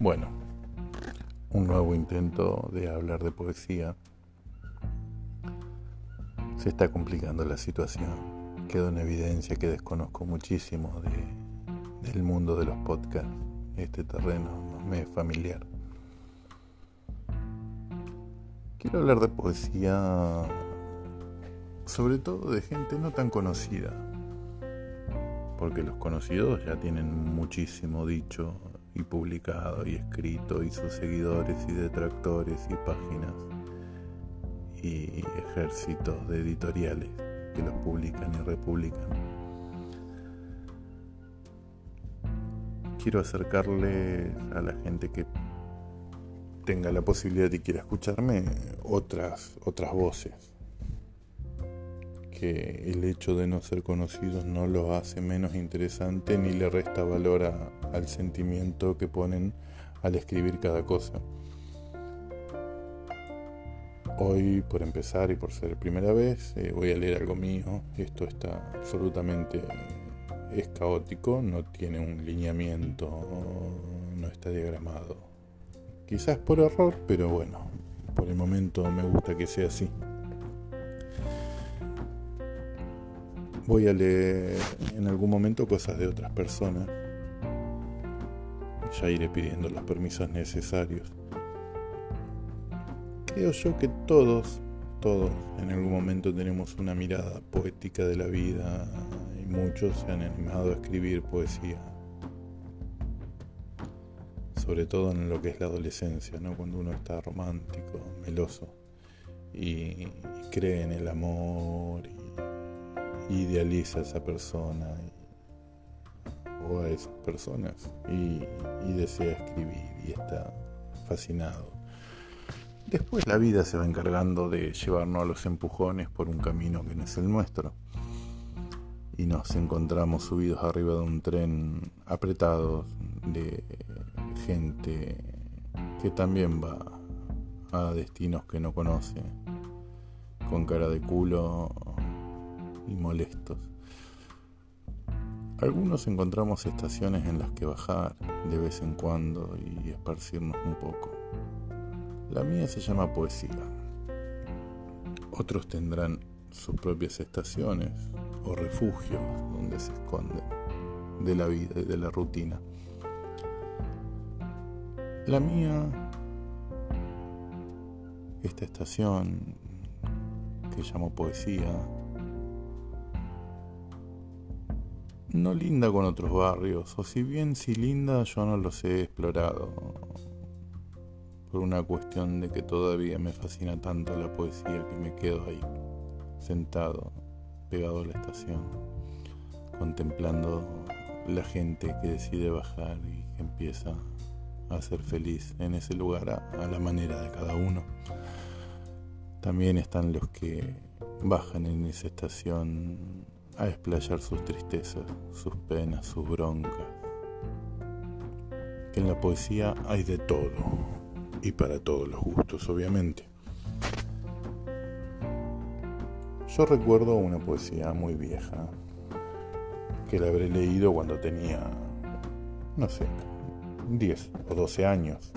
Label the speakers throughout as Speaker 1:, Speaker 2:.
Speaker 1: Bueno, un nuevo intento de hablar de poesía. Se está complicando la situación. Quedó en evidencia que desconozco muchísimo de, del mundo de los podcasts. Este terreno no me es familiar. Quiero hablar de poesía, sobre todo de gente no tan conocida, porque los conocidos ya tienen muchísimo dicho y publicado y escrito y sus seguidores y detractores y páginas y ejércitos de editoriales que los publican y republican. Quiero acercarle a la gente que tenga la posibilidad y quiera escucharme otras otras voces el hecho de no ser conocidos no los hace menos interesante ni le resta valor al sentimiento que ponen al escribir cada cosa. Hoy, por empezar y por ser primera vez, eh, voy a leer algo mío. Esto está absolutamente es caótico, no tiene un lineamiento, no está diagramado. Quizás por error, pero bueno, por el momento me gusta que sea así. Voy a leer en algún momento cosas de otras personas. Ya iré pidiendo los permisos necesarios. Creo yo que todos, todos en algún momento tenemos una mirada poética de la vida y muchos se han animado a escribir poesía. Sobre todo en lo que es la adolescencia, ¿no? cuando uno está romántico, meloso y, cree en el amor idealiza a esa persona o a esas personas y, desea escribir y está fascinado. Después la vida se va encargando de llevarnos a los empujones por un camino que no es el nuestro. Y nos encontramos subidos arriba de un tren apretados de gente que también va a destinos que no conoce, con cara de culo y molestos. Algunos encontramos estaciones en las que bajar de vez en cuando y esparcirnos un poco. La mía se llama poesía. Otros tendrán sus propias estaciones o refugios donde se esconden de la vida y de la rutina. La mía, esta estación que llamo poesía, no linda con otros barrios, o si bien si linda yo no los he explorado, por una cuestión de que todavía me fascina tanto la poesía que me quedo ahí, sentado, pegado a la estación, contemplando la gente que decide bajar y que empieza a ser feliz en ese lugar a, la manera de cada uno. También están los que bajan en esa estación a explayar sus tristezas, sus penas, sus broncas. Que en la poesía hay de todo, y para todos los gustos, obviamente. Yo recuerdo una poesía muy vieja, que la habré leído cuando tenía, no sé, 10 o 12 años.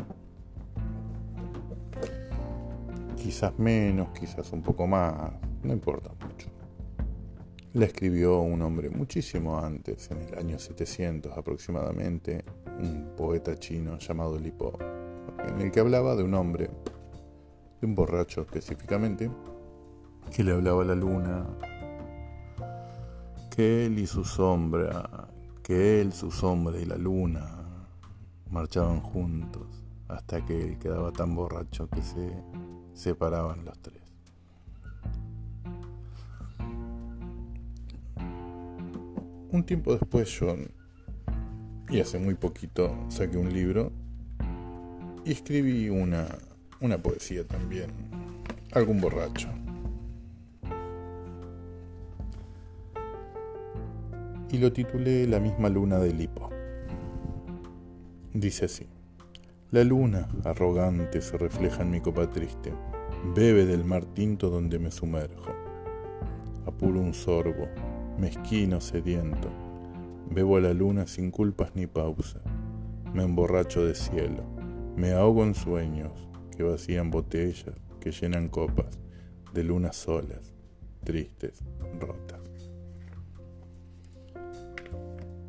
Speaker 1: Quizás menos, quizás un poco más, no importa mucho la escribió un hombre muchísimo antes, en el año 700 aproximadamente, un poeta chino llamado Li Po, en el que hablaba de un hombre, de un borracho específicamente, que le hablaba a la luna, que él y su sombra, que él, su sombra y la luna marchaban juntos hasta que él quedaba tan borracho que se separaban los tres. Un tiempo después yo, y hace muy poquito, saqué un libro y escribí una, una poesía también, algún borracho. Y lo titulé La misma luna del hipo. Dice así. La luna, arrogante, se refleja en mi copa triste. Bebe del mar tinto donde me sumerjo. Apuro un sorbo, mezquino, sediento. Bebo a la luna sin culpas ni pausa. me emborracho de cielo, me ahogo en sueños que vacían botellas, que llenan copas de lunas solas, tristes, rotas.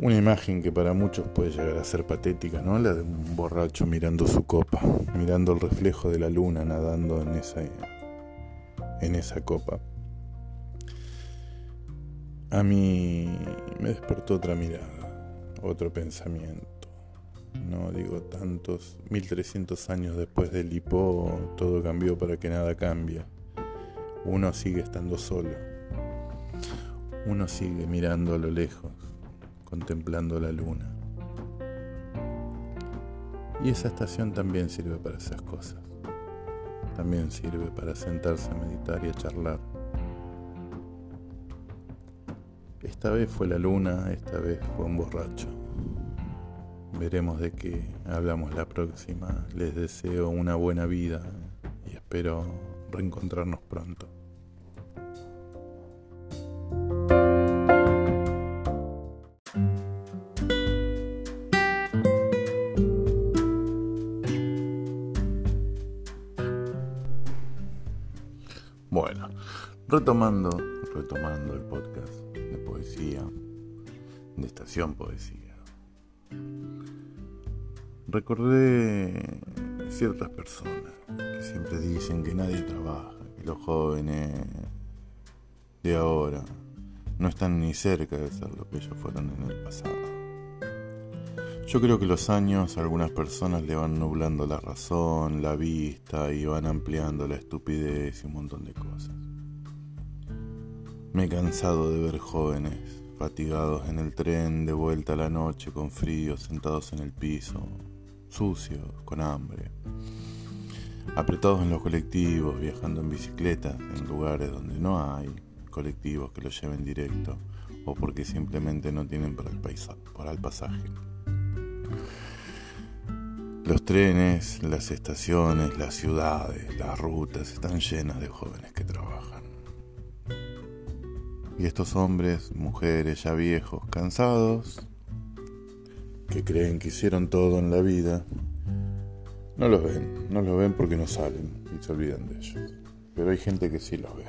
Speaker 1: Una imagen que para muchos puede llegar a ser patética, ¿no? La de un borracho mirando su copa, mirando el reflejo de la luna nadando en esa, en esa copa. A mí me despertó otra mirada, otro pensamiento. No digo tantos, 1300 años después del hipo, todo cambió para que nada cambie. Uno sigue estando solo. Uno sigue mirando a lo lejos contemplando la luna. Y esa estación también sirve para esas cosas. También sirve para sentarse a meditar y a charlar. Esta vez fue la luna, esta vez fue un borracho. Veremos de qué hablamos la próxima. Les deseo una buena vida y espero reencontrarnos pronto. Bueno, retomando, retomando el podcast de poesía, de estación poesía. Recordé ciertas personas que siempre dicen que nadie trabaja, que los jóvenes de ahora no están ni cerca de ser lo que ellos fueron en el pasado. Yo creo que los años a algunas personas le van nublando la razón, la vista y van ampliando la estupidez y un montón de cosas. Me he cansado de ver jóvenes fatigados en el tren de vuelta a la noche con frío, sentados en el piso, sucios, con hambre, apretados en los colectivos, viajando en bicicleta en lugares donde no hay colectivos que los lleven directo o porque simplemente no tienen para el, para el pasaje. Los trenes, las estaciones, las ciudades, las rutas están llenas de jóvenes que trabajan. Y estos hombres, mujeres ya viejos, cansados, que creen que hicieron todo en la vida, no los ven, no los ven porque no salen y se olvidan de ellos. Pero hay gente que sí los ve.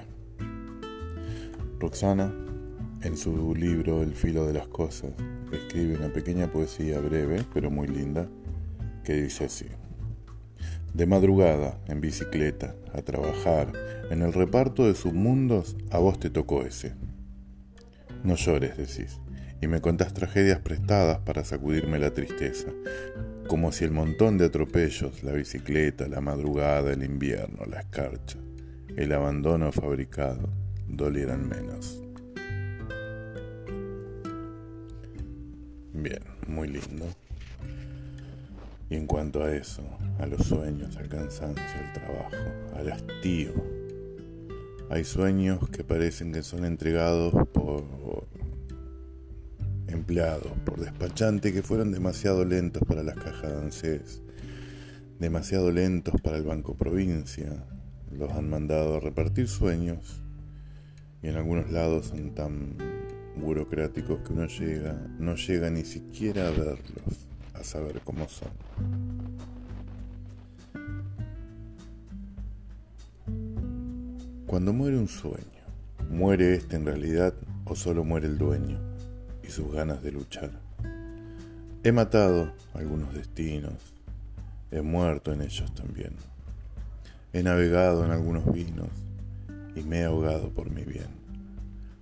Speaker 1: Roxana, en su libro El filo de las cosas, escribe una pequeña poesía breve, pero muy linda, que dice así. De madrugada, en bicicleta, a trabajar, en el reparto de submundos, a vos te tocó ese. No llores, decís, y me contás tragedias prestadas para sacudirme la tristeza, como si el montón de atropellos, la bicicleta, la madrugada, el invierno, la escarcha, el abandono fabricado, dolieran menos. Bien, muy lindo. Y en cuanto a eso, a los sueños, al cansancio, al trabajo, al hastío, hay sueños que parecen que son entregados por empleados, por despachantes que fueron demasiado lentos para las cajas de ANSES, demasiado lentos para el Banco Provincia. Los han mandado a repartir sueños y en algunos lados son tan burocráticos que uno llega, no llega ni siquiera a verlos a saber cómo son. Cuando muere un sueño, ¿muere este en realidad o solo muere el dueño y sus ganas de luchar? He matado algunos destinos, he muerto en ellos también. He navegado en algunos vinos y me he ahogado por mi bien.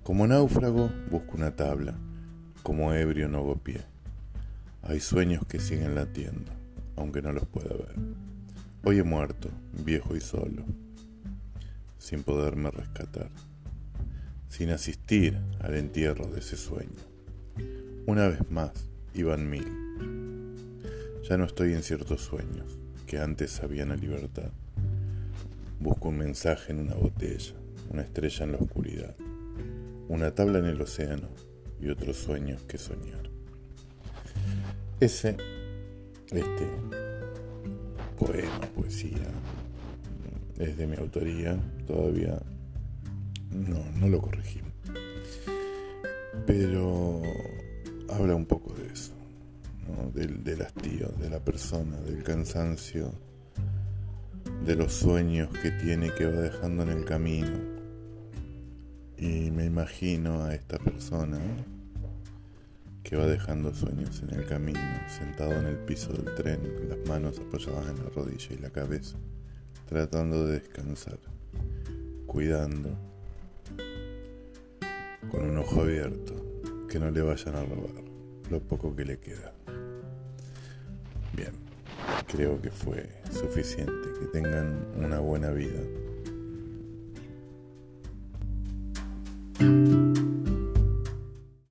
Speaker 1: Como náufrago busco una tabla, como ebrio no hago pie. Hay sueños que siguen latiendo, aunque no los pueda ver. Hoy he muerto, viejo y solo, sin poderme rescatar, sin asistir al entierro de ese sueño. Una vez más, iban mil. Ya no estoy en ciertos sueños que antes sabían a libertad. Busco un mensaje en una botella, una estrella en la oscuridad, una tabla en el océano y otros sueños que soñar. Ese, este poema, poesía, es de mi autoría, todavía no, no lo corregí. Pero habla un poco de eso, del, del hastío, de la persona, del cansancio, de los sueños que tiene que va dejando en el camino. Y me imagino a esta persona que va dejando sueños en el camino, sentado en el piso del tren, las manos apoyadas en la rodilla y la cabeza, tratando de descansar, cuidando, con un ojo abierto, que no le vayan a robar lo poco que le queda. Bien, creo que fue suficiente, que tengan una buena vida.